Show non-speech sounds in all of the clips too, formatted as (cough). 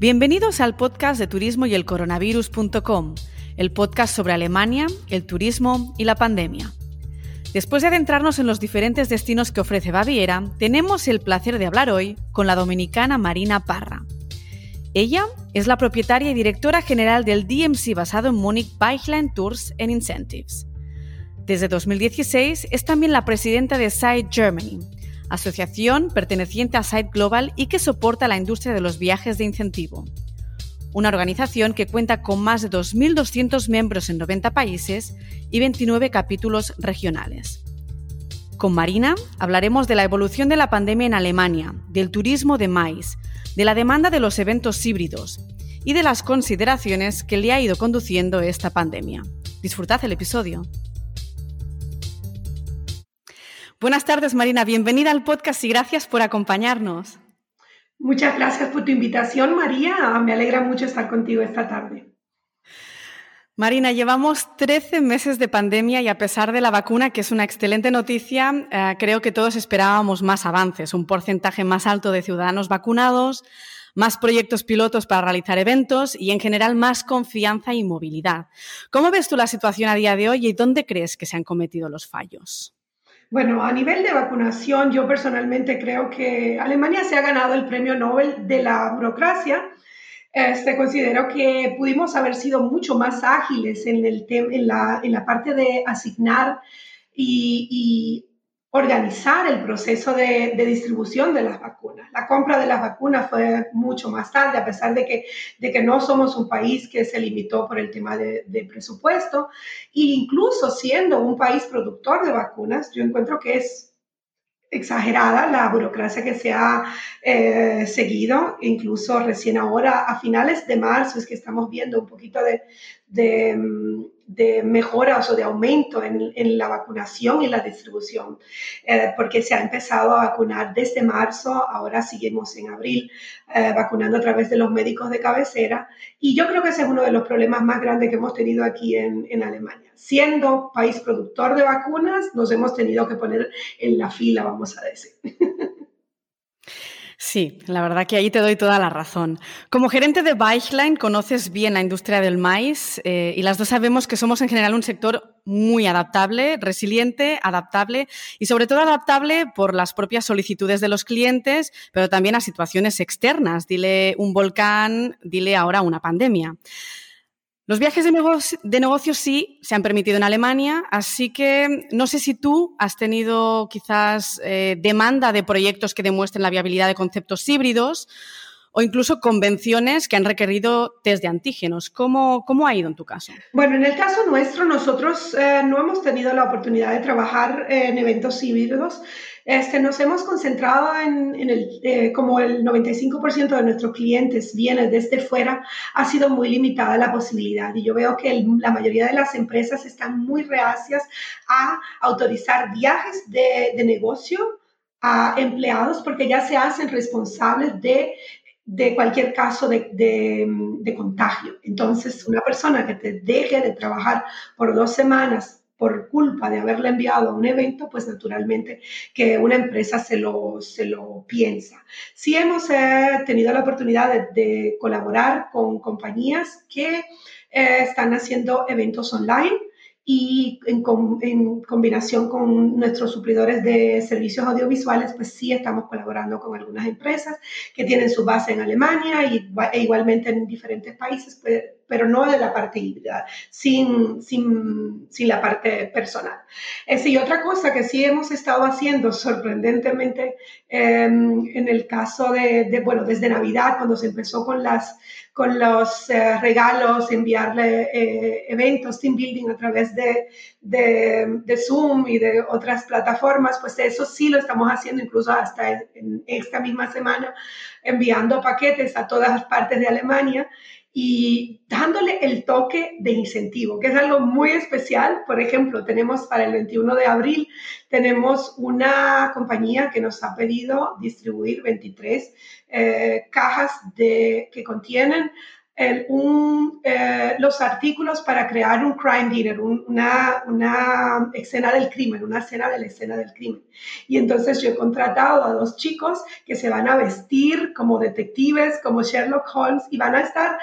Bienvenidos al podcast de turismo y el coronavirus.com, el podcast sobre Alemania, el turismo y la pandemia. Después de adentrarnos en los diferentes destinos que ofrece Baviera, tenemos el placer de hablar hoy con la dominicana Marina Parra. Ella es la propietaria y directora general del DMC basado en Múnich Beichlein Tours and Incentives. Desde 2016 es también la presidenta de Site Germany, asociación perteneciente a Site Global y que soporta la industria de los viajes de incentivo. Una organización que cuenta con más de 2.200 miembros en 90 países y 29 capítulos regionales. Con Marina hablaremos de la evolución de la pandemia en Alemania, del turismo de maíz, de la demanda de los eventos híbridos y de las consideraciones que le ha ido conduciendo esta pandemia. Disfrutad el episodio. Buenas tardes, Marina. Bienvenida al podcast y gracias por acompañarnos. Muchas gracias por tu invitación, María. Me alegra mucho estar contigo esta tarde. Marina, llevamos 13 meses de pandemia y a pesar de la vacuna, que es una excelente noticia, eh, creo que todos esperábamos más avances, un porcentaje más alto de ciudadanos vacunados, más proyectos pilotos para realizar eventos y en general más confianza y movilidad. ¿Cómo ves tú la situación a día de hoy y dónde crees que se han cometido los fallos? Bueno, a nivel de vacunación, yo personalmente creo que Alemania se ha ganado el premio Nobel de la burocracia. Este, considero que pudimos haber sido mucho más ágiles en, el en, la, en la parte de asignar y, y organizar el proceso de, distribución de las vacunas. La compra de las vacunas fue mucho más tarde, a pesar de que, de que no somos un país que se limitó por el tema de, presupuesto. E incluso siendo un país productor de vacunas, yo encuentro que es exagerada la burocracia que se ha eh, seguido, incluso recién ahora, a finales de marzo, es que estamos viendo un poquito de mm, de mejoras o de aumento en, en la vacunación y la distribución, eh, porque se ha empezado a vacunar desde marzo, ahora seguimos en abril eh, vacunando a través de los médicos de cabecera y yo creo que ese es uno de los problemas más grandes que hemos tenido aquí en, en Alemania. Siendo país productor de vacunas, nos hemos tenido que poner en la fila, vamos a decir. (laughs) Sí, la verdad que ahí te doy toda la razón. Como gerente de Beichlein, conoces bien la industria del maíz eh, y las dos sabemos que somos en general un sector muy adaptable, resiliente, adaptable y sobre todo adaptable por las propias solicitudes de los clientes, pero también a situaciones externas. Dile un volcán, dile ahora una pandemia. Los viajes de, negocio, sí se han permitido en Alemania, así que no sé si tú has tenido quizás eh, demanda de proyectos que demuestren la viabilidad de conceptos híbridos o incluso convenciones que han requerido test de antígenos. ¿Cómo, cómo ha ido en tu caso? Bueno, en el caso nuestro, nosotros eh, no hemos tenido la oportunidad de trabajar en eventos híbridos. Este, nos hemos concentrado en, el, eh, como el 95% de nuestros clientes viene desde fuera, ha sido muy limitada la posibilidad. Y yo veo que la mayoría de las empresas están muy reacias a autorizar viajes de, de negocio a empleados porque ya se hacen responsables de de cualquier caso de, de, de, contagio. Entonces, una persona que te deje de trabajar por dos semanas por culpa de haberle enviado a un evento, pues naturalmente que una empresa se lo, se lo piensa. Sí hemos eh, tenido la oportunidad de, colaborar con compañías que eh, están haciendo eventos online y en, en, combinación con nuestros suplidores de servicios audiovisuales, pues sí estamos colaborando con algunas empresas que tienen su base en Alemania y, e igualmente en diferentes países, pues, pero no de la parte híbrida, sin, sin, sin la parte personal. Es y otra cosa que sí hemos estado haciendo sorprendentemente em, en el caso de, de, bueno, desde Navidad, cuando se empezó con las con los eh, regalos, enviarle eh, eventos, team building a través de, de, de, Zoom y de otras plataformas, pues eso sí lo estamos haciendo incluso hasta en esta misma semana, enviando paquetes a todas las partes de Alemania y dándole el toque de incentivo, que es algo muy especial. Por ejemplo, tenemos para el 21 de abril, tenemos una compañía que nos ha pedido distribuir 23 eh, cajas de, que contienen eh, los artículos para crear un crime dinner, una, una, escena del crimen, una escena de la escena del crimen. Y entonces yo he contratado a dos chicos que se van a vestir como detectives, como Sherlock Holmes, y van a estar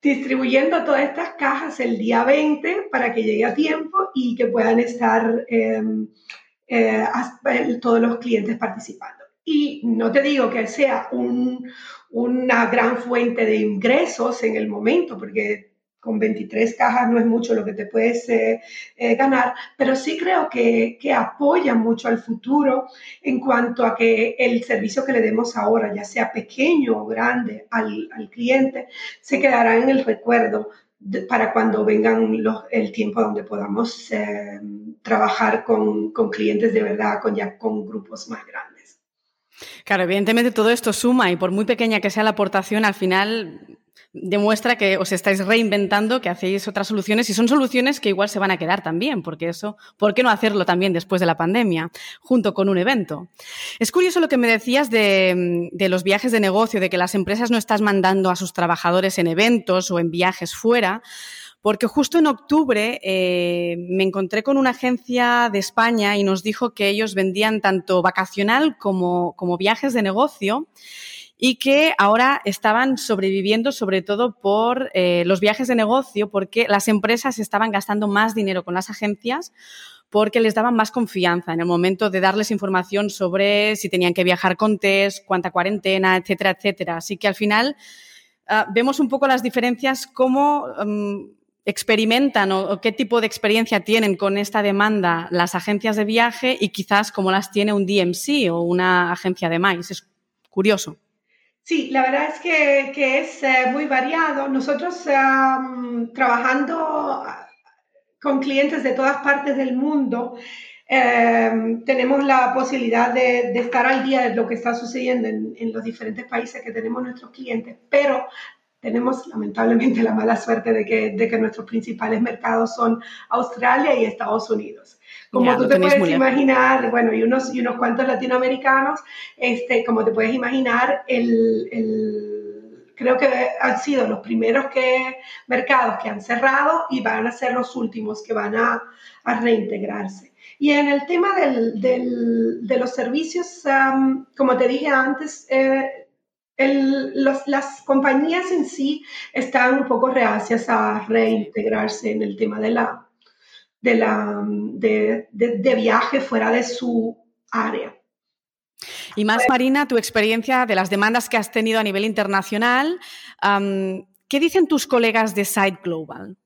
distribuyendo todas estas cajas el día 20 para que llegue a tiempo y que puedan estar em, eh, todos los clientes participando. Y no te digo que sea un, una gran fuente de ingresos en el momento, porque con 23 cajas no es mucho lo que te puedes eh, eh, ganar, pero sí creo que, que, apoya mucho al futuro en cuanto a que el servicio que le demos ahora, ya sea pequeño o grande al, al cliente, se quedará en el recuerdo para cuando vengan los, el tiempo donde podamos eh, trabajar con, con, clientes de verdad, con, ya con grupos más grandes. Claro, evidentemente todo esto suma y por muy pequeña que sea la aportación, al final demuestra que os estáis reinventando, que hacéis otras soluciones y son soluciones que igual se van a quedar también, porque eso, ¿por qué no hacerlo también después de la pandemia, junto con un evento? Es curioso lo que me decías de, los viajes de negocio, de que las empresas no estás mandando a sus trabajadores en eventos o en viajes fuera, porque justo en octubre eh, me encontré con una agencia de España y nos dijo que ellos vendían tanto vacacional como, como viajes de negocio y que ahora estaban sobreviviendo sobre todo por eh, los viajes de negocio porque las empresas estaban gastando más dinero con las agencias porque les daban más confianza en el momento de darles información sobre si tenían que viajar con test, cuánta cuarentena, etcétera, etcétera. Así que al final uh, vemos un poco las diferencias, cómo um, experimentan o, qué tipo de experiencia tienen con esta demanda las agencias de viaje y quizás cómo las tiene un DMC o una agencia de MICE. Es curioso. Sí, la verdad es que, es eh, muy variado. Nosotros trabajando con clientes de todas partes del mundo, em, tenemos la posibilidad de, estar al día de lo que está sucediendo en, en, los diferentes países que tenemos nuestros clientes, pero tenemos lamentablemente la mala suerte de que, de que nuestros principales mercados son Australia y Estados Unidos. Como tú te puedes imaginar, bueno, y unos, y unos cuantos latinoamericanos, este, como te puedes imaginar, el, el, creo que han sido los primeros que, mercados que han cerrado y van a ser los últimos que van a, a reintegrarse. Y en el tema del, del, de los servicios, como te dije antes, eh, las compañías en sí están un poco reacias a reintegrarse en el tema de, la, de, la, de, de, viaje fuera de su área. Y más, Marina, tu experiencia de las demandas que has tenido a nivel internacional, ¿qué dicen tus colegas de Site Global?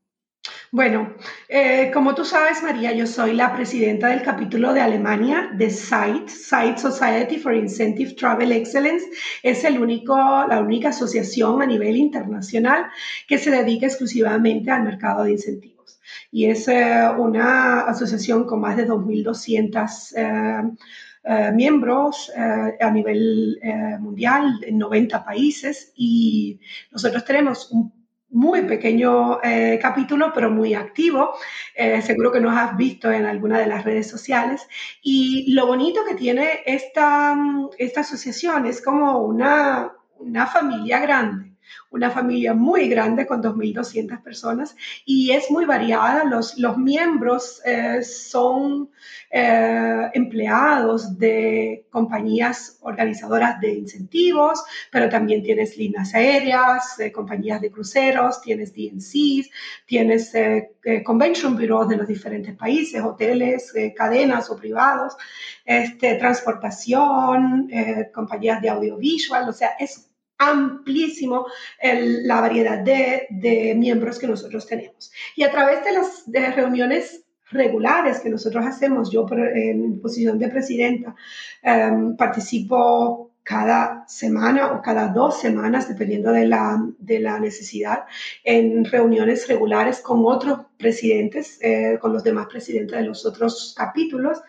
Bueno, eh, como tú sabes, María, yo soy la presidenta del capítulo de Alemania de SITE, SITE Society for Incentive Travel Excellence. Es el único, la única asociación a nivel internacional que se dedica exclusivamente al mercado de incentivos. Y es eh, una asociación con más de 2.200 eh, miembros a nivel mundial en 90 países y nosotros tenemos un muy pequeño eh, capítulo, pero muy activo. Eh, seguro que nos has visto en alguna de las redes sociales. Y lo bonito que tiene esta, esta asociación es como una, una familia grande una familia muy grande con 2.200 personas y es muy variada. Los, los miembros eh, son eh, empleados de compañías organizadoras de incentivos, pero también tienes líneas aéreas, eh, compañías de cruceros, tienes DNCs, tienes convention bureaus de los diferentes países, hoteles, cadenas o privados, este, transportación, compañías de audiovisual, o sea, es amplísimo la variedad de, miembros que nosotros tenemos. Y a través de las reuniones regulares que nosotros hacemos, yo en posición de presidenta em, participo cada semana o cada dos semanas, dependiendo de la, de la necesidad, en reuniones regulares con otros presidentes, eh, con los demás presidentes de los otros capítulos.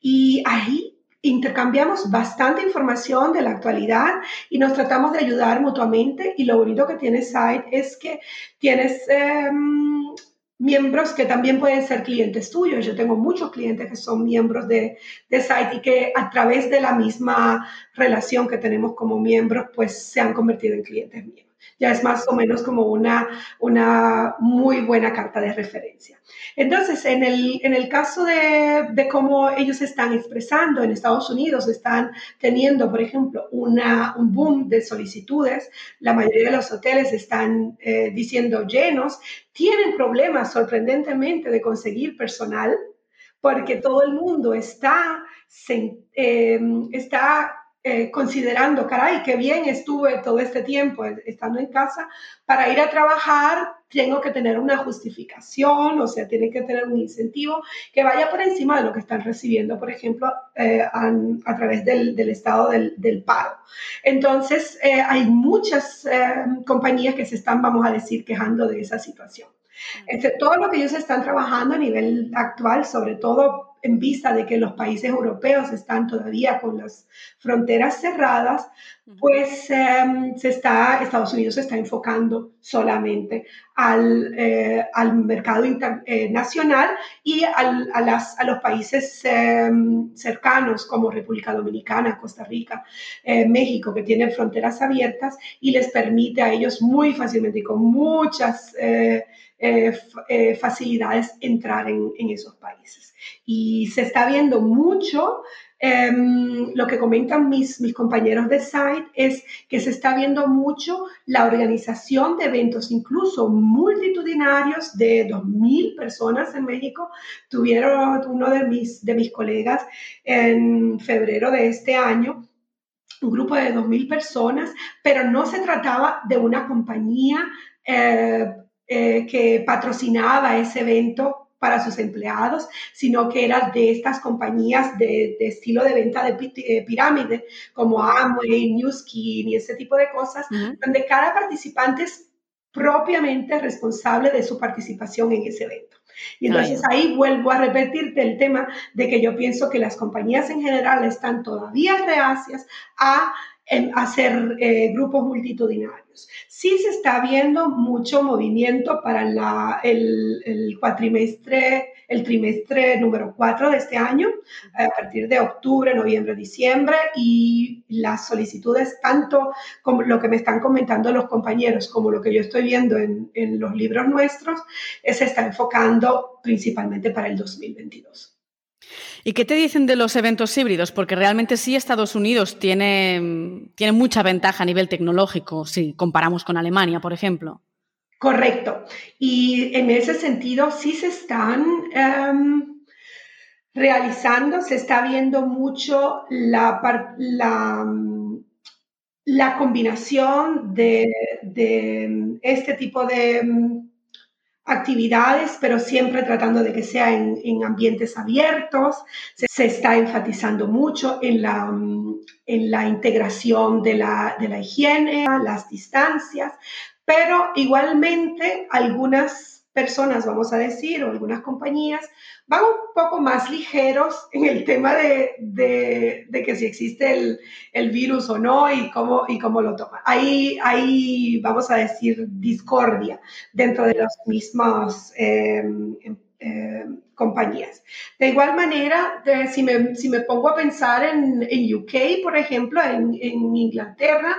Y ahí intercambiamos bastante información de la actualidad y nos tratamos de ayudar mutuamente. Y lo bonito que tiene Site es que tienes em, miembros que también pueden ser clientes tuyos. Yo tengo muchos clientes que son miembros de, de Site y que a través de la misma relación que tenemos como miembros, pues se han convertido en clientes míos. Ya es más o menos como una, una muy buena carta de referencia. Entonces, en el, en el caso de, de, cómo ellos están expresando en Estados Unidos, están teniendo, por ejemplo, una, un boom de solicitudes, la mayoría de los hoteles están eh, diciendo llenos, tienen problemas sorprendentemente de conseguir personal porque todo el mundo está, eh, está eh, considerando, caray, qué bien estuve todo este tiempo estando en casa, para ir a trabajar tengo que tener una justificación, o sea, tiene que tener un incentivo que vaya por encima de lo que están recibiendo, por ejemplo, eh, a, través del, estado del, del, paro. Entonces, eh, hay muchas compañías que se están, vamos a decir, quejando de esa situación. Este, todo lo que ellos están trabajando a nivel actual, sobre todo en vista de que los países europeos están todavía con las fronteras cerradas, pues em, se está, Estados Unidos se está enfocando solamente al, eh, al mercado internacional eh, y a, las, a, los países em, cercanos como República Dominicana, Costa Rica, eh, México, que tienen fronteras abiertas y les permite a ellos muy fácilmente y con muchas facilidades entrar en, en esos países y se está viendo mucho. Em, lo que comentan mis, mis compañeros de site es que se está viendo mucho la organización de eventos, incluso multitudinarios de 2.000 personas en México. Tuvieron uno de mis, de mis colegas en febrero de este año, un grupo de 2.000 personas, pero no se trataba de una compañía eh, eh, que patrocinaba ese evento para sus empleados, sino que era de estas compañías de, estilo de venta de eh, pirámide, como Amway, Newskin y ese tipo de cosas, donde cada participante es propiamente responsable de su participación en ese evento. Y entonces ahí vuelvo a repetirte el tema de que yo pienso que las compañías en general están todavía reacias a en hacer eh, grupos multitudinarios. Sí se está viendo mucho movimiento para el, el, cuatrimestre, el trimestre número 4 de este año, a partir de octubre, noviembre, diciembre, y las solicitudes, tanto como lo que me están comentando los compañeros como lo que yo estoy viendo en, en los libros nuestros, eh, se está enfocando principalmente para el 2022. ¿Y qué te dicen de los eventos híbridos? Porque realmente sí Estados Unidos tiene, tiene mucha ventaja a nivel tecnológico si comparamos con Alemania, por ejemplo. Correcto. Y en ese sentido sí se están em, realizando, se está viendo mucho la, la, la combinación de, de, este tipo de actividades, pero siempre tratando de que sea en, ambientes abiertos. Se, está enfatizando mucho en la, en la integración de la, de la higiene, las distancias, pero igualmente algunas personas, vamos a decir, o algunas compañías, van un poco más ligeros (laughs) en el tema de, de, que si existe el, el, virus o no y cómo, y cómo lo toman. Hay, hay, vamos a decir, discordia dentro de las mismas em, em, em, compañías. De igual manera, si, me, si, me, pongo a pensar en, en UK, por ejemplo, en, en Inglaterra,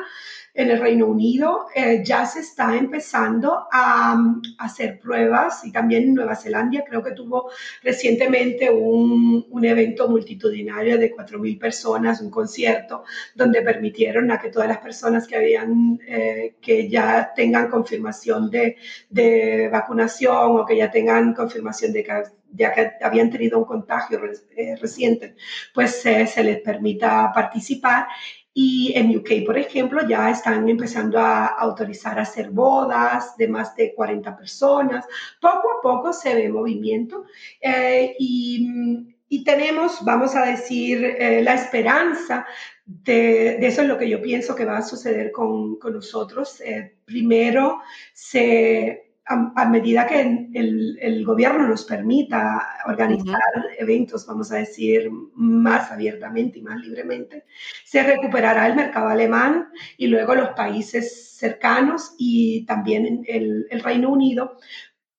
en el Reino Unido eh, ya se está empezando a, hacer pruebas y también en Nueva Zelanda. Creo que tuvo recientemente un, un evento multitudinario de 4.000 personas, un concierto, donde permitieron a que todas las personas que habían, eh, que ya tengan confirmación de, de, vacunación o que ya tengan confirmación de que ya que habían tenido un contagio eh, reciente, pues se les permita participar y en UK, por ejemplo, ya están empezando a autorizar a hacer bodas de más de 40 personas. Poco a poco se ve movimiento eh, y, y, tenemos, vamos a decir, eh, la esperanza de, de, eso es lo que yo pienso que va a suceder con, con nosotros. Eh, primero, se a, medida que el, el, gobierno nos permita organizar eventos, vamos a decir, más abiertamente y más libremente, se recuperará el mercado alemán y luego los países cercanos y también el, el Reino Unido,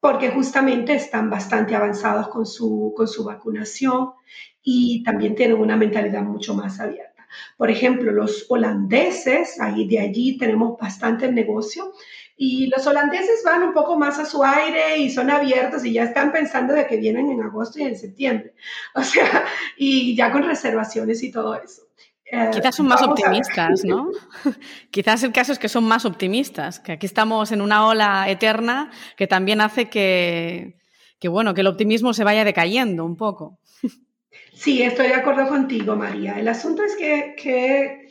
porque justamente están bastante avanzados con su, con su vacunación y también tienen una mentalidad mucho más abierta. Por ejemplo, los holandeses, ahí de allí tenemos bastante negocio. Y los holandeses van un poco más a su aire y son abiertos y ya están pensando de que vienen en agosto y en septiembre. (laughs) O sea, y ya con reservaciones y todo eso. Eh, Quizás son más optimistas, ¿no? (laughs) Quizás el caso es que son más optimistas, que aquí estamos en una ola eterna que también hace que, que bueno, que el optimismo se vaya decayendo un poco. (laughs) Sí, estoy de acuerdo contigo, María. El asunto es que, que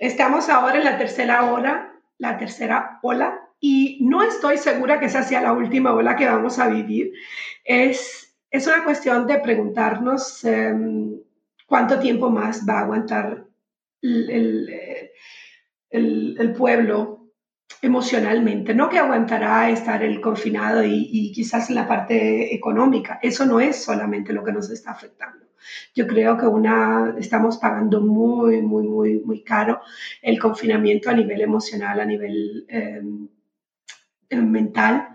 estamos ahora en la tercera ola, la tercera ola, y no estoy segura que esa sea la última ola que vamos a vivir. Es, es una cuestión de preguntarnos em, cuánto tiempo más va a aguantar el, el, pueblo emocionalmente, no que aguantará estar el confinado y, quizás en la parte económica. Eso no es solamente lo que nos está afectando. Yo creo que una, estamos pagando muy, muy, muy, muy caro el confinamiento a nivel emocional, a nivel em, mental.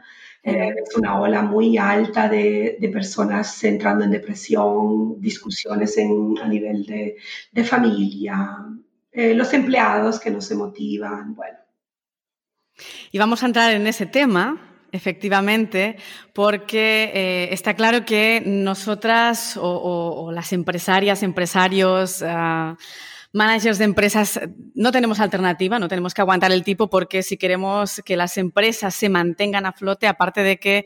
Eh, es una ola muy alta de, de, personas entrando en depresión, discusiones en, a nivel de, de familia, eh, los empleados que no se motivan, bueno. Y vamos a entrar en ese tema, efectivamente, porque eh, está claro que nosotras o, las empresarias, empresarios, ah, managers de empresas, no tenemos alternativa, no tenemos que aguantar el tipo porque si queremos que las empresas se mantengan a flote, aparte de que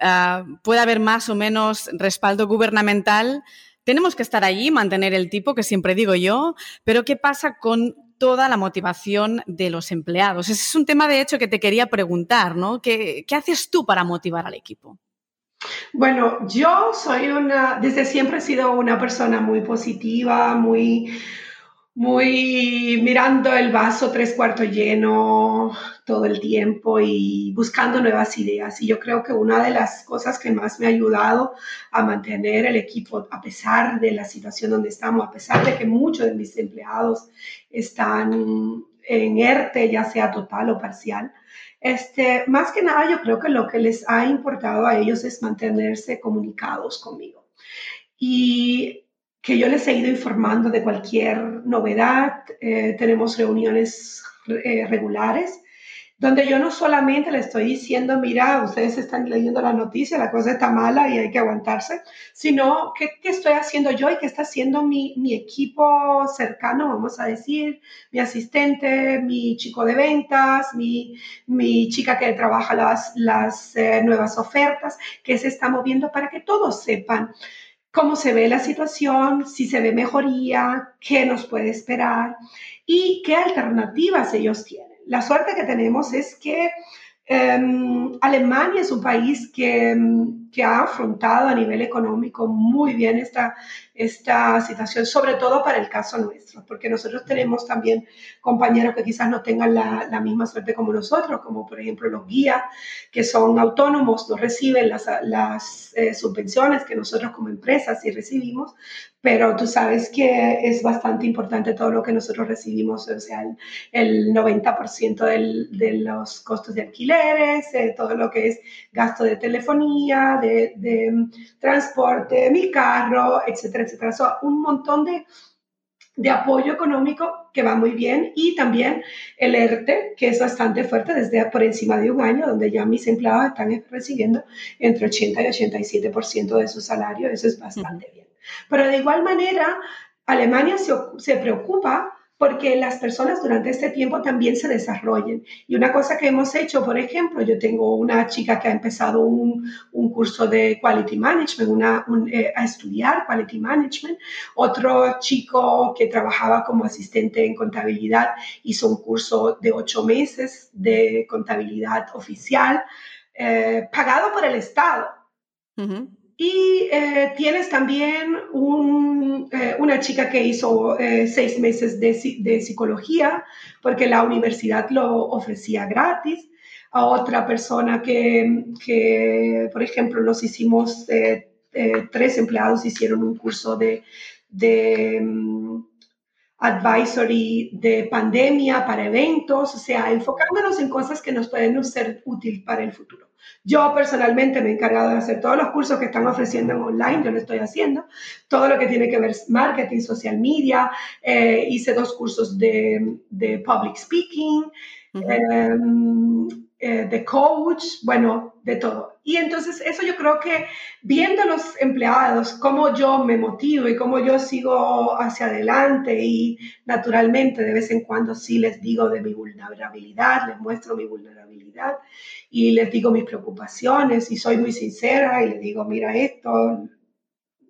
ah, pueda haber más o menos respaldo gubernamental, tenemos que estar allí, mantener el tipo, que siempre digo yo, pero ¿qué pasa con toda la motivación de los empleados? Ese es un tema, de hecho, que te quería preguntar, ¿no? ¿Qué, qué haces tú para motivar al equipo? Bueno, yo soy una, desde siempre he sido una persona muy positiva, muy, muy mirando el vaso tres cuartos lleno todo el tiempo y buscando nuevas ideas. Y yo creo que una de las cosas que más me ha ayudado a mantener el equipo, a pesar de la situación donde estamos, a pesar de que muchos de mis empleados están en ERTE, ya sea total o parcial, este, más que nada yo creo que lo que les ha importado a ellos es mantenerse comunicados conmigo. Y que yo les he ido informando de cualquier novedad. Eh, tenemos reuniones eh, regulares donde yo no solamente le estoy diciendo, mira, ustedes están leyendo la noticia, la cosa está mala y hay que aguantarse, sino qué, qué estoy haciendo yo y qué está haciendo mi, mi, equipo cercano, vamos a decir, mi asistente, mi chico de ventas, mi, mi chica que trabaja las, las eh, nuevas ofertas, que se está moviendo para que todos sepan cómo se ve la situación, si se ve mejoría, qué nos puede esperar y qué alternativas ellos tienen. La suerte que tenemos es que em, Alemania es un país que, em, que, ha afrontado a nivel económico muy bien esta, esta situación, sobre todo para el caso nuestro, porque nosotros tenemos también compañeros que quizás no tengan la, la misma suerte como nosotros, como por ejemplo los guías, que son autónomos, no reciben las, las eh, subvenciones que nosotros como empresas sí recibimos, pero tú sabes que es bastante importante todo lo que nosotros recibimos, o sea, el, el 90% del, de los costos de alquileres, eh, todo lo que es gasto de telefonía, de, de transporte, mi carro, etcétera, etcétera. un montón de, de apoyo económico que va muy bien y también el ERTE, que es bastante fuerte desde por encima de un año, donde ya mis empleados están recibiendo entre 80 y 87% de su salario, eso es bastante bien. Pero de igual manera, Alemania se, se preocupa porque las personas durante este tiempo también se desarrollen. Y una cosa que hemos hecho, por ejemplo, yo tengo una chica que ha empezado un, un curso de Quality Management, una, eh, a estudiar Quality Management, otro chico que trabajaba como asistente en contabilidad hizo un curso de ocho meses de contabilidad oficial, eh, pagado por el Estado. Y eh, tienes también eh, una chica que hizo eh, seis meses de, de, psicología porque la universidad lo ofrecía gratis. A otra persona que, que por ejemplo, nos hicimos, tres empleados hicieron un curso de, de mm, advisory de pandemia para eventos, o sea, enfocándonos en cosas que nos pueden ser útiles para el futuro. Yo personalmente me he encargado de hacer todos los cursos que están ofreciendo en online, yo lo estoy haciendo, todo lo que tiene que ver marketing, social media, eh, hice dos cursos de, de public speaking, eh, de coach, bueno, de todo. Y entonces eso yo creo que viendo a los empleados, cómo yo me motivo y cómo yo sigo hacia adelante y naturalmente de vez en cuando sí les digo de mi vulnerabilidad, les muestro mi vulnerabilidad y les digo mis preocupaciones y soy muy sincera y les digo, mira esto,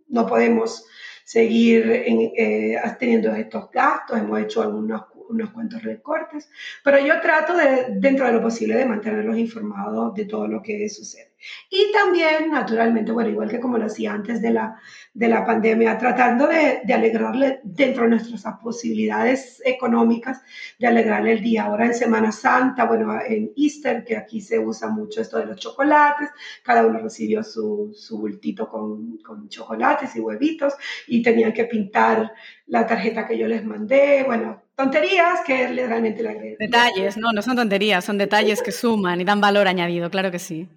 no podemos seguir eh, teniendo estos gastos, hemos hecho algunos unos cuantos recortes, pero yo trato de, dentro de lo posible, de mantenerlos informados de todo lo que sucede. Y también, naturalmente, bueno, igual que como lo hacía antes de la, de la pandemia, tratando de, de, alegrarle dentro de nuestras posibilidades económicas, de alegrarle el día. Ahora en Semana Santa, bueno, en Easter, que aquí se usa mucho esto de los chocolates, cada uno recibió su, su bultito con, con chocolates y huevitos y tenían que pintar la tarjeta que yo les mandé, bueno, tonterías que realmente le agregan. Detalles, no, no son tonterías, son detalles que suman y dan valor añadido, claro que sí.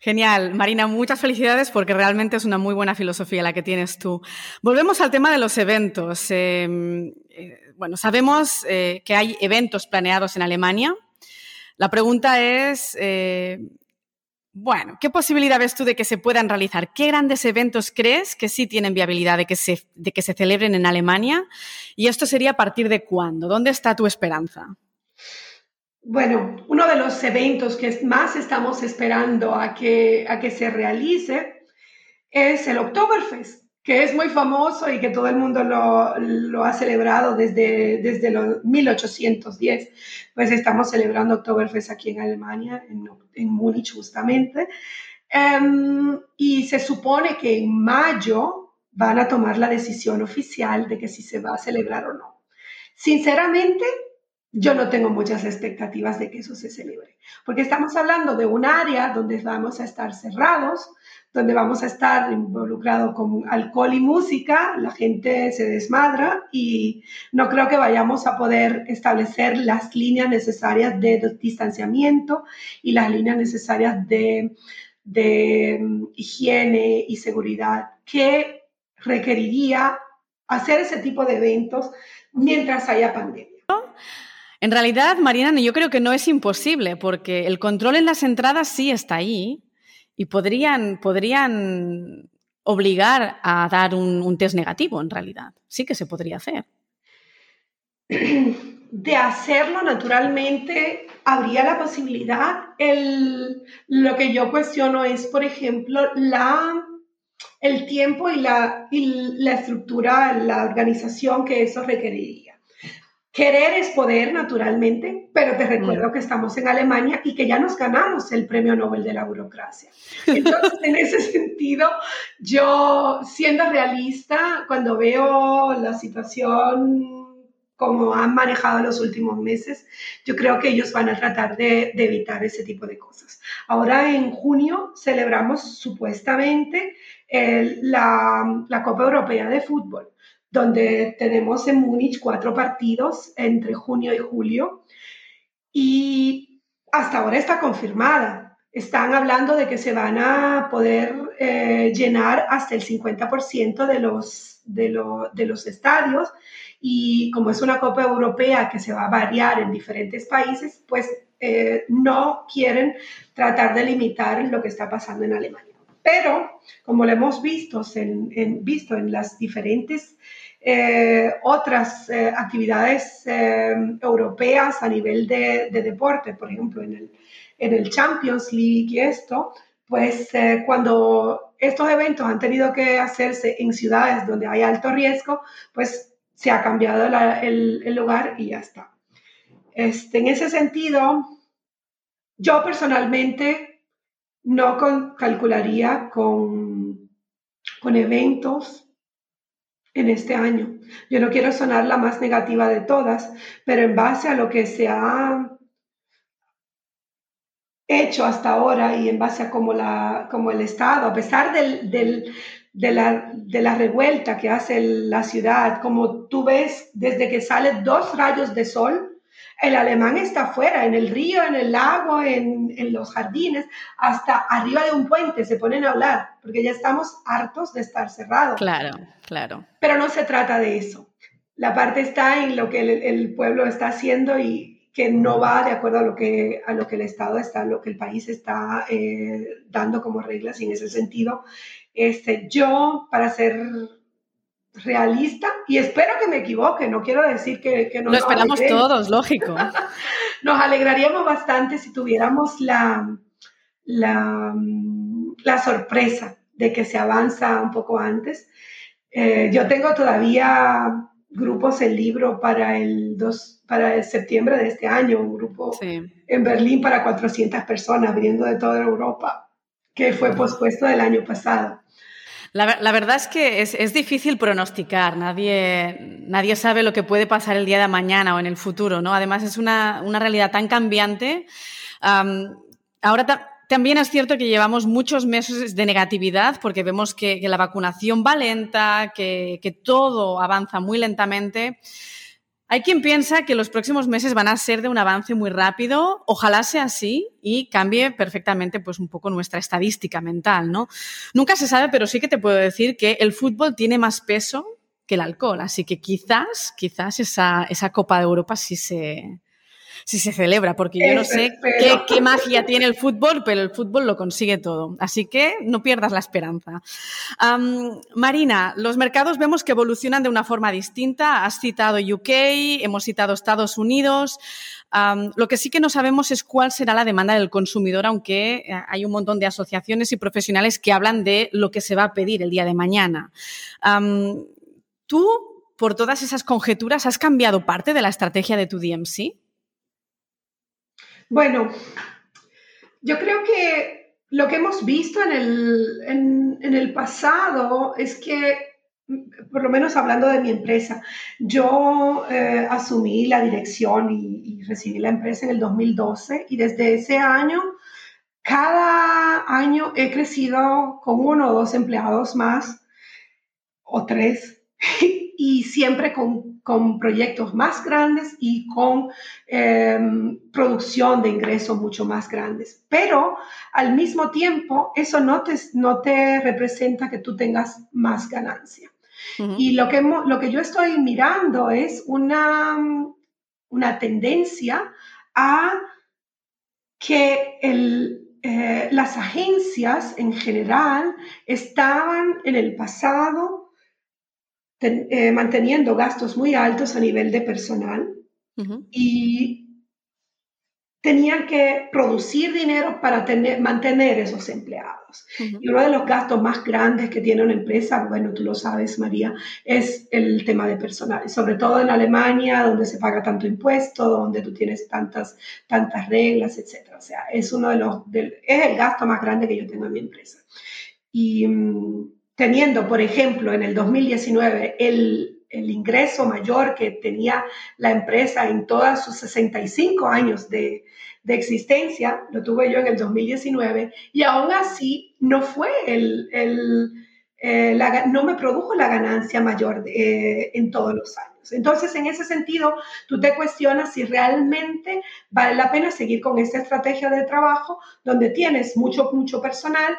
Genial. Marina, muchas felicidades porque realmente es una muy buena filosofía la que tienes tú. Volvemos al tema de los eventos. Em, eh, bueno, sabemos eh, que hay eventos planeados en Alemania. La pregunta es, eh, bueno, ¿qué posibilidad ves tú de que se puedan realizar? ¿Qué grandes eventos crees que sí tienen viabilidad de que se, de que se celebren en Alemania? ¿Y esto sería a partir de cuándo? ¿Dónde está tu esperanza? Bueno, uno de los eventos que más estamos esperando a que, a que se realice es el Oktoberfest, que es muy famoso y que todo el mundo lo, ha celebrado desde, desde los 1810. Pues estamos celebrando Oktoberfest aquí en Alemania, en, en Múnich justamente. Em, y se supone que en mayo van a tomar la decisión oficial de que si se va a celebrar o no. Sinceramente, yo no tengo muchas expectativas de que eso se celebre, porque estamos hablando de un área donde vamos a estar cerrados, donde vamos a estar involucrados con alcohol y música, la gente se desmadra y no creo que vayamos a poder establecer las líneas necesarias de distanciamiento y las líneas necesarias de, de mm, higiene y seguridad que requeriría hacer ese tipo de eventos mientras haya pandemia. En realidad, Mariana, yo creo que no es imposible, porque el control en las entradas sí está ahí y podrían, podrían obligar a dar un, test negativo, en realidad. Sí que se podría hacer. (clears throat) De hacerlo naturalmente, habría la posibilidad. El, lo que yo cuestiono es, por ejemplo, la, el tiempo y la, y la estructura, la organización que eso requeriría. Querer es poder, naturalmente, pero te recuerdo que estamos en Alemania y que ya nos ganamos el premio Nobel de la burocracia. Entonces, en ese (laughs) sentido, yo, siendo realista, cuando veo la situación como han manejado los últimos meses, yo creo que ellos van a tratar de, evitar ese tipo de cosas. Ahora en junio celebramos supuestamente la, la Copa Europea de Fútbol donde tenemos en Múnich cuatro partidos entre junio y julio y hasta ahora está confirmada. Están hablando de que se van a poder eh, llenar hasta el 50% de los, de, de los estadios y como es una Copa Europea que se va a variar en diferentes países, pues eh, no quieren tratar de limitar lo que está pasando en Alemania. Pero, como lo hemos visto en, visto en las diferentes eh, otras eh, actividades eh, europeas a nivel de, deporte, por ejemplo, en el, en el Champions League y esto, pues cuando estos eventos han tenido que hacerse en ciudades donde hay alto riesgo, pues se ha cambiado el, el, lugar y ya está. Este, en ese sentido, yo personalmente no calcularía con, con eventos en este año. Yo no quiero sonar la más negativa de todas, pero en base a lo que se ha hecho hasta ahora y en base a cómo, la, como el Estado, a pesar del, de la, de la revuelta que hace la ciudad, como tú ves desde que salen dos rayos de sol, el alemán está afuera, en el río, en el lago, en, en, los jardines, hasta arriba de un puente se ponen a hablar, porque ya estamos hartos de estar cerrados. Claro, claro. Pero no se trata de eso. La parte está en lo que el, el pueblo está haciendo y que no va de acuerdo a lo que, a lo que el Estado está, lo que el país está eh, dando como reglas. Y en ese sentido, este, yo, para ser realista y espero que me equivoque, no quiero decir que, que no. Lo esperamos todos, lógico. (laughs) nos alegraríamos bastante si tuviéramos la, la, la, sorpresa de que se avanza un poco antes. Eh, yo tengo todavía grupos en libro para el, dos, para el septiembre de este año, un grupo sí. en Berlín para 400 personas viniendo de toda Europa, que fue pospuesto del año pasado. La, la, verdad es que es, es, difícil pronosticar, nadie, nadie sabe lo que puede pasar el día de mañana o en el futuro, ¿no? Además es una, una realidad tan cambiante. Um, ahora ta también es cierto que llevamos muchos meses de negatividad porque vemos que, que la vacunación va lenta, que, que todo avanza muy lentamente. Hay quien piensa que los próximos meses van a ser de un avance muy rápido, ojalá sea así y cambie perfectamente pues un poco nuestra estadística mental, ¿no? Nunca se sabe, pero sí que te puedo decir que el fútbol tiene más peso que el alcohol, así que quizás, quizás esa, esa Copa de Europa sí se, si se celebra, porque yo no sé qué, qué, magia tiene el fútbol, pero el fútbol lo consigue todo. Así que no pierdas la esperanza. Um, Marina, los mercados vemos que evolucionan de una forma distinta. Has citado UK, hemos citado Estados Unidos. Um, lo que sí que no sabemos es cuál será la demanda del consumidor, aunque eh, hay un montón de asociaciones y profesionales que hablan de lo que se va a pedir el día de mañana. Um, ¿Tú, por todas esas conjeturas, has cambiado parte de la estrategia de tu DMC? Bueno, yo creo que lo que hemos visto en el, en, el pasado es que por lo menos hablando de mi empresa, yo eh, asumí la dirección y, y, recibí la empresa en el 2012 y desde ese año, cada año he crecido con uno o dos empleados más o tres (laughs) y siempre con, con, proyectos más grandes y con eh, producción de ingresos mucho más grandes. Pero al mismo tiempo, eso no te, no te representa que tú tengas más ganancia. Uh -huh. Y lo que, lo que yo estoy mirando es una, una tendencia a que el, eh, las agencias en general estaban en el pasado ten, eh, manteniendo gastos muy altos a nivel de personal uh -huh. y tenían que producir dinero para tener, mantener esos empleados. Uh -huh. Y uno de los gastos más grandes que tiene una empresa, bueno, tú lo sabes, María, es el tema de personal. Y sobre todo en Alemania, donde se paga tanto impuesto, donde tú tienes tantas, tantas reglas, etc. O sea, es uno de los, de, es el gasto más grande que yo tengo en mi empresa. Y um, teniendo, por ejemplo, en el 2019 el, el, ingreso mayor que tenía la empresa en todos sus 65 años de, de, existencia, lo tuve yo en el 2019, y aún así no fue el, el eh, no me produjo la ganancia mayor eh, en todos los años. Entonces, en ese sentido, tú te cuestionas si realmente vale la pena seguir con esta estrategia de trabajo donde tienes mucho, mucho personal,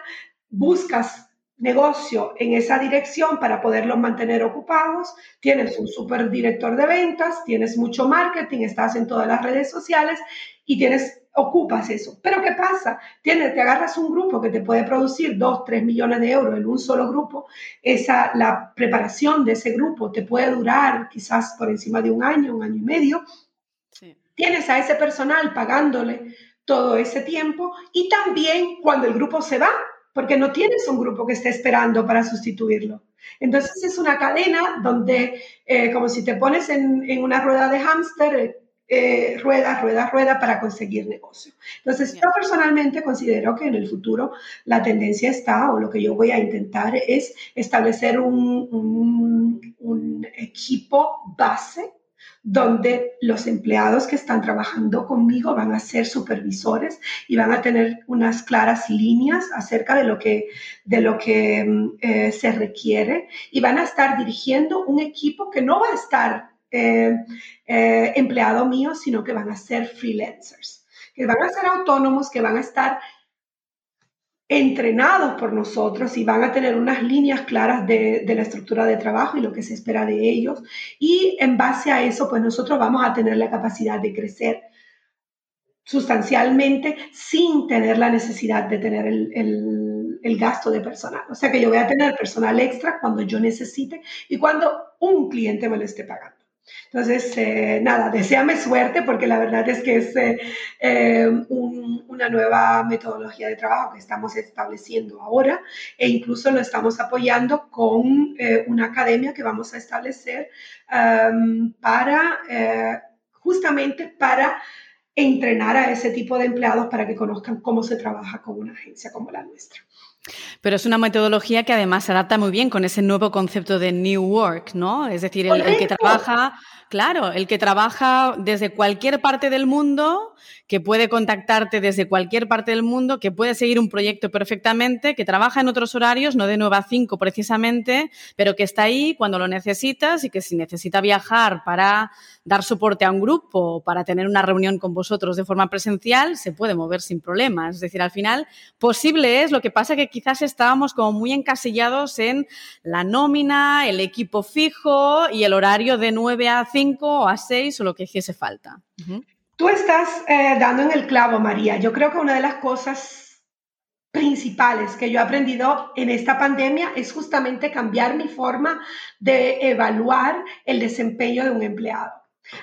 buscas negocio en esa dirección para poderlos mantener ocupados, tienes un super director de ventas, tienes mucho marketing, estás en todas las redes sociales y tienes, ocupas eso. Pero ¿qué pasa? Tienes, te agarras un grupo que te puede producir 2, 3 millones de euros en un solo grupo, esa, la preparación de ese grupo te puede durar quizás por encima de un año, un año y medio. Sí. Tienes a ese personal pagándole todo ese tiempo y también cuando el grupo se va, porque no tienes un grupo que esté esperando para sustituirlo. Entonces es una cadena donde, eh, como si te pones en, en una rueda de hámster, eh, rueda, rueda, rueda para conseguir negocio. Entonces, yo personalmente considero que en el futuro la tendencia está, o lo que yo voy a intentar es establecer un, un, un equipo base donde los empleados que están trabajando conmigo van a ser supervisores y van a tener unas claras líneas acerca de lo que, de lo que mm, eh, se requiere y van a estar dirigiendo un equipo que no va a estar eh, eh, empleado mío, sino que van a ser freelancers, que van a ser autónomos, que van a estar entrenados por nosotros y van a tener unas líneas claras de, la estructura de trabajo y lo que se espera de ellos. Y en base a eso, pues nosotros vamos a tener la capacidad de crecer sustancialmente sin tener la necesidad de tener el, el, gasto de personal. O sea que yo voy a tener personal extra cuando yo necesite y cuando un cliente me lo esté pagando. Entonces, eh, nada, deseame suerte porque la verdad es que es eh, eh, una nueva metodología de trabajo que estamos estableciendo ahora e incluso lo estamos apoyando con una academia que vamos a establecer para, justamente para entrenar a ese tipo de empleados para que conozcan cómo se trabaja con una agencia como la nuestra. Pero es una metodología que además se adapta muy bien con ese nuevo concepto de New Work, ¿no? Es decir, el que trabaja Claro, el que trabaja desde cualquier parte del mundo, que puede contactarte desde cualquier parte del mundo, que puede seguir un proyecto perfectamente, que trabaja en otros horarios, no de 9 a 5 precisamente, pero que está ahí cuando lo necesitas y que si necesita viajar para dar soporte a un grupo, para tener una reunión con vosotros de forma presencial, se puede mover sin problemas. Es decir, al final, posible es, lo que pasa que quizás estábamos como muy encasillados en la nómina, el equipo fijo y el horario de 9 a 5 o a seis o lo que hiciese falta. Tú estás eh, dando en el clavo, María. Yo creo que una de las cosas principales que yo he aprendido en esta pandemia es justamente cambiar mi forma de evaluar el desempeño de un empleado.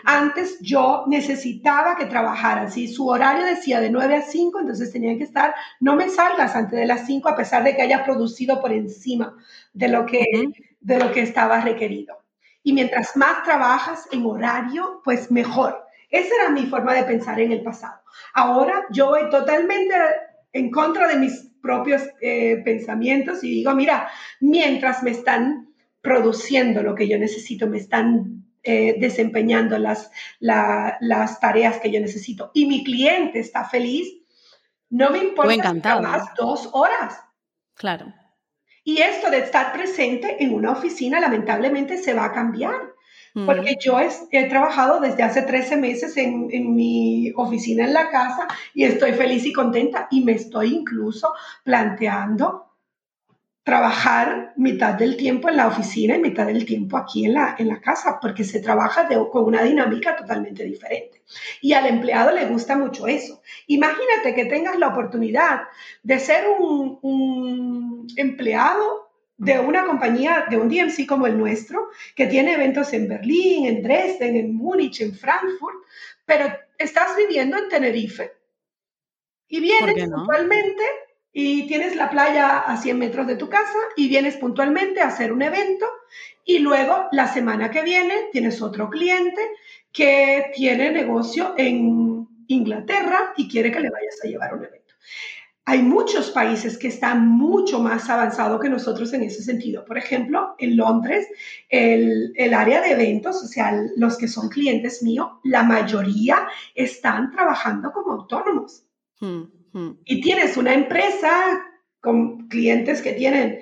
Antes yo necesitaba que trabajaran. Si su horario decía de 9 a 5, entonces tenían que estar, no me salgas antes de las 5 a pesar de que haya producido por encima de lo que, de lo que estaba requerido y mientras más trabajas en horario, pues mejor. Esa era mi forma de pensar en el pasado. Ahora yo voy totalmente en contra de mis propios eh, pensamientos y digo, mira, mientras me están produciendo lo que yo necesito, me están eh, desempeñando las, las tareas que yo necesito y mi cliente está feliz, no me importa más dos horas. Claro. Y esto de estar presente en una oficina lamentablemente se va a cambiar. Porque yo he, trabajado desde hace 13 meses en, en, mi oficina en la casa y estoy feliz y contenta y me estoy incluso planteando trabajar mitad del tiempo en la oficina y mitad del tiempo aquí en la, en la casa, porque se trabaja con una dinámica totalmente diferente. Y al empleado le gusta mucho eso. Imagínate que tengas la oportunidad de ser un, un empleado de una compañía, de un DMC como el nuestro, que tiene eventos en Berlín, en Dresden, en Múnich, en Frankfurt, pero estás viviendo en Tenerife. Y vienes puntualmente y tienes la playa a 100 metros de tu casa y vienes puntualmente a hacer un evento y luego la semana que viene tienes otro cliente que tiene negocio en Inglaterra y quiere que le vayas a llevar un evento. Hay muchos países que están mucho más avanzados que nosotros en ese sentido. Por ejemplo, en Londres, el, área de eventos, o sea, los que son clientes míos, la mayoría están trabajando como autónomos. Hmm. Y tienes una empresa con clientes que tienen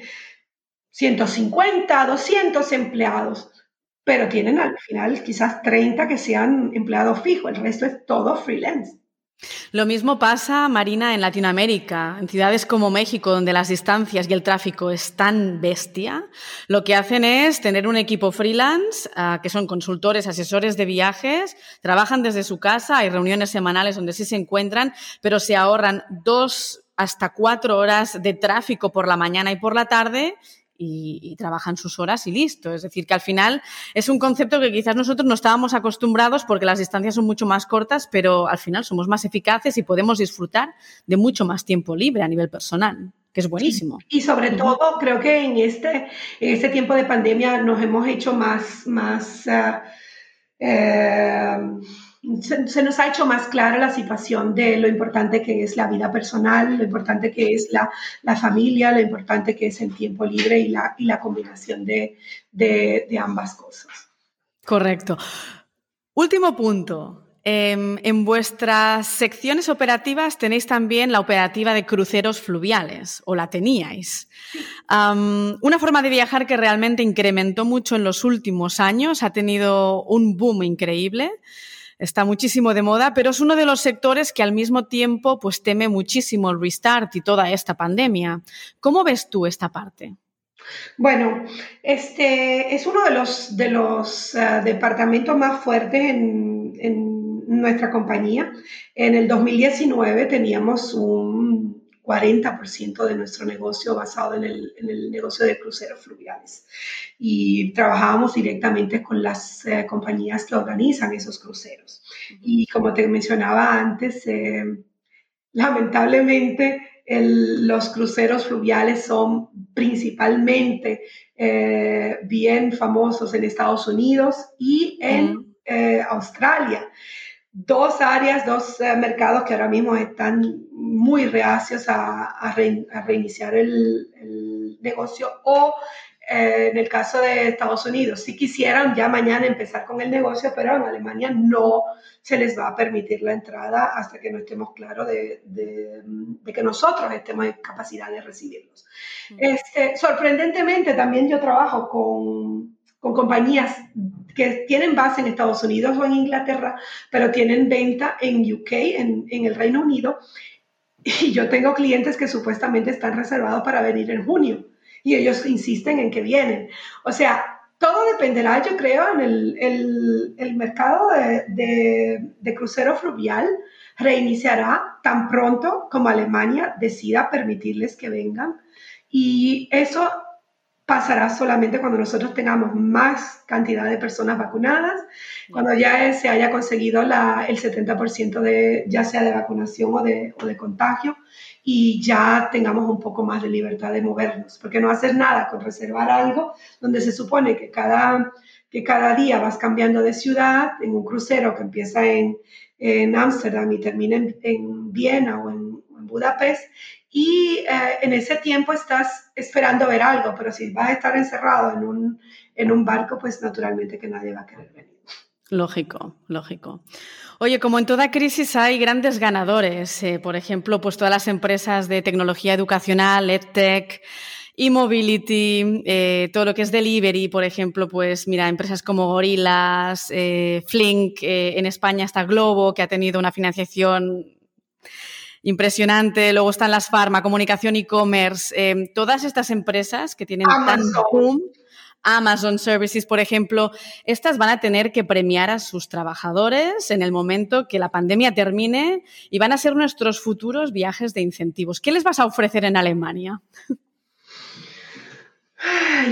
150, 200 empleados, pero tienen al final quizás 30 que sean empleados fijos, el resto es todo freelance. Lo mismo pasa, Marina, en Latinoamérica, en ciudades como México, donde las distancias y el tráfico es tan bestia. Lo que hacen es tener un equipo freelance, ah, que son consultores, asesores de viajes, trabajan desde su casa, hay reuniones semanales donde sí se encuentran, pero se ahorran dos hasta cuatro horas de tráfico por la mañana y por la tarde y, trabajan sus horas y listo. Es decir, que al final es un concepto que quizás nosotros no estábamos acostumbrados porque las distancias son mucho más cortas, pero al final somos más eficaces y podemos disfrutar de mucho más tiempo libre a nivel personal que es buenísimo. Y, sobre todo, creo que en este, en este tiempo de pandemia nos hemos hecho más, más uh, se, nos ha hecho más clara la situación de lo importante que es la vida personal, lo importante que es la, familia, lo importante que es el tiempo libre y la, y la combinación de, ambas cosas. Correcto. Último punto. Em, en vuestras secciones operativas tenéis también la operativa de cruceros fluviales, o la teníais. una forma de viajar que realmente incrementó mucho en los últimos años, ha tenido un boom increíble, está muchísimo de moda, pero es uno de los sectores que al mismo tiempo pues, teme muchísimo el restart y toda esta pandemia. ¿Cómo ves tú esta parte? Bueno, este es uno de los, de los eh, departamentos más fuertes en, en nuestra compañía. En el 2019 teníamos un 40% de nuestro negocio basado en el, negocio de cruceros fluviales. Y trabajábamos directamente con las eh, compañías que organizan esos cruceros. Y como te mencionaba antes, eh, lamentablemente los cruceros fluviales son principalmente eh, bien famosos en Estados Unidos y en Australia dos áreas, dos eh, mercados que ahora mismo están muy reacios a, reiniciar el, negocio o eh, en el caso de Estados Unidos, si quisieran ya mañana empezar con el negocio, pero en Alemania no se les va a permitir la entrada hasta que no estemos claros de, que nosotros estemos en capacidad de recibirlos. Este, sorprendentemente, también yo trabajo con, con compañías que tienen base en Estados Unidos o en Inglaterra, pero tienen venta en UK, en, el Reino Unido. Y yo tengo clientes que supuestamente están reservados para venir en junio y ellos insisten en que vienen. O sea, todo dependerá, yo creo, en el, mercado de, de, crucero fluvial reiniciará tan pronto como Alemania decida permitirles que vengan. Y eso pasará solamente cuando nosotros tengamos más cantidad de personas vacunadas, cuando ya se haya conseguido la, el 70% de, ya sea de vacunación o de, o de, contagio, y ya tengamos un poco más de libertad de movernos, porque no hacer nada con reservar algo donde se supone que cada, que cada día vas cambiando de ciudad en un crucero que empieza en Ámsterdam y termina en, en Viena o en, en Budapest y eh, en ese tiempo estás esperando ver algo, pero si vas a estar encerrado en un, en un barco, pues naturalmente que nadie va a querer venir. Lógico, lógico. Oye, como en toda crisis hay grandes ganadores, eh, por ejemplo, pues todas las empresas de tecnología educacional, EdTech, e-mobility, eh, todo lo que es delivery, por ejemplo, pues mira, empresas como Gorillas, Flink, en España está Globo, que ha tenido una financiación impresionante. Luego están las farma, comunicación e-commerce, eh, todas estas empresas que tienen tan boom, Amazon Services, por ejemplo, estas van a tener que premiar a sus trabajadores en el momento que la pandemia termine y van a ser nuestros futuros viajes de incentivos. ¿Qué les vas a ofrecer en Alemania?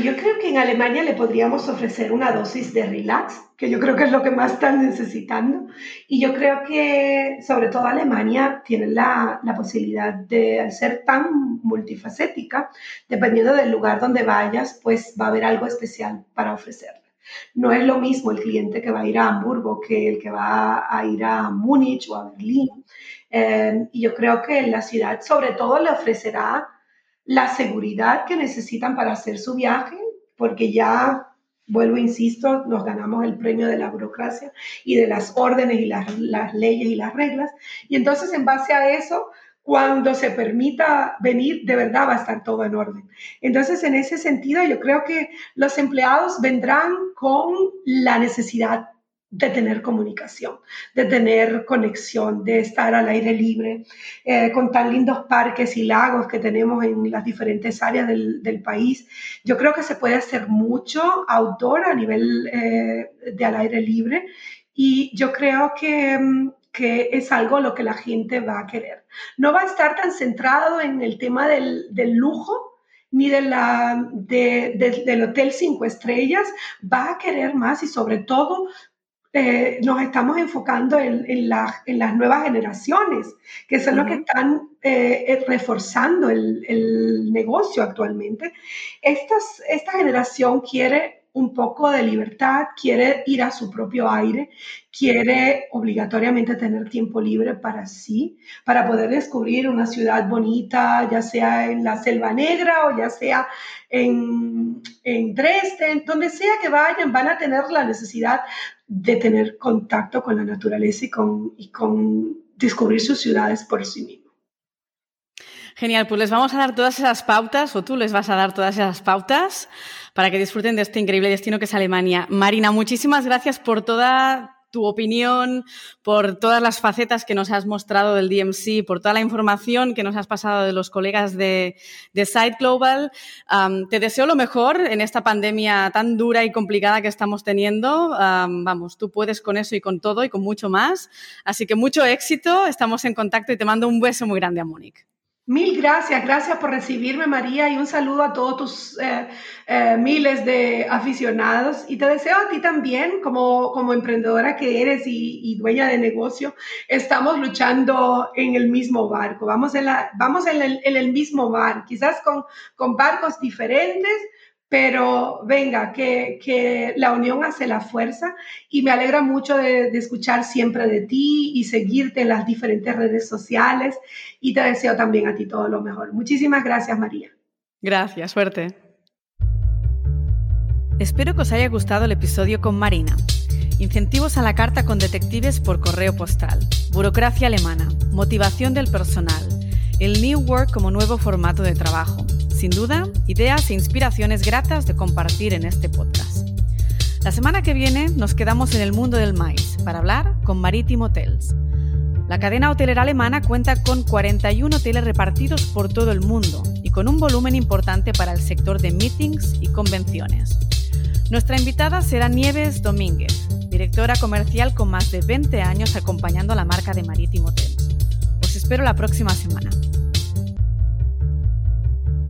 Yo creo que en Alemania le podríamos ofrecer una dosis de relax, que yo creo que es lo que más están necesitando. Y yo creo que sobre todo Alemania tiene la, la posibilidad de, al ser tan multifacética, dependiendo del lugar donde vayas, pues va a haber algo especial para ofrecerle. No es lo mismo el cliente que va a ir a Hamburgo que el que va a ir a Múnich o a Berlín. Eh, y yo creo que la ciudad sobre todo le ofrecerá la seguridad que necesitan para hacer su viaje, porque ya, vuelvo, insisto, nos ganamos el premio de la burocracia y de las órdenes y las, leyes y las reglas. Y entonces, en base a eso, cuando se permita venir, de verdad va a estar todo en orden. Entonces, en ese sentido, yo creo que los empleados vendrán con la necesidad de tener comunicación, de tener conexión, de estar al aire libre, eh, con tan lindos parques y lagos que tenemos en las diferentes áreas del, del país. Yo creo que se puede hacer mucho outdoor a nivel eh, de al aire libre y yo creo que, que, es algo lo que la gente va a querer. No va a estar tan centrado en el tema del, del lujo, ni de la, de, del hotel cinco estrellas, va a querer más y sobre todo eh, nos estamos enfocando en, en, en, las nuevas generaciones, que son los que están eh, eh, reforzando el, el, negocio actualmente. Estas, esta generación quiere un poco de libertad, quiere ir a su propio aire, quiere obligatoriamente tener tiempo libre para sí, para poder descubrir una ciudad bonita, ya sea en la Selva Negra o ya sea en, en Dresden, donde sea que vayan, van a tener la necesidad de tener contacto con la naturaleza y con, y con descubrir sus ciudades por sí mismo. Genial, pues les vamos a dar todas esas pautas, o tú les vas a dar todas esas pautas, para que disfruten de este increíble destino que es Alemania. Marina, muchísimas gracias por toda tu opinión, por todas las facetas que nos has mostrado del DMC, por toda la información que nos has pasado de los colegas de, de Site Global. te deseo lo mejor en esta pandemia tan dura y complicada que estamos teniendo. vamos, tú puedes con eso y con todo y con mucho más. Así que mucho éxito, estamos en contacto y te mando un beso muy grande a Mónica. Mil gracias, gracias por recibirme María y un saludo a todos tus eh, eh, miles de aficionados. Y te deseo a ti también como, como emprendedora que eres y, dueña de negocio, estamos luchando en el mismo barco, vamos en, la, vamos en, el, en el mismo bar, quizás con, con barcos diferentes, pero venga, que, la unión hace la fuerza y me alegra mucho de, escuchar siempre de ti y seguirte en las diferentes redes sociales y te deseo también a ti todo lo mejor. Muchísimas gracias, María. Gracias, suerte. Espero que os haya gustado el episodio con Marina. Incentivos a la carta con detectives por correo postal, burocracia alemana, motivación del personal, el New Work como nuevo formato de trabajo sin duda, ideas e inspiraciones gratas de compartir en este podcast. La semana que viene nos quedamos en el mundo del maíz para hablar con Maritime Hotels. La cadena hotelera alemana cuenta con 41 hoteles repartidos por todo el mundo y con un volumen importante para el sector de meetings y convenciones. Nuestra invitada será Nieves Domínguez, directora comercial con más de 20 años acompañando a la marca de Maritime Hotels. Os espero la próxima semana.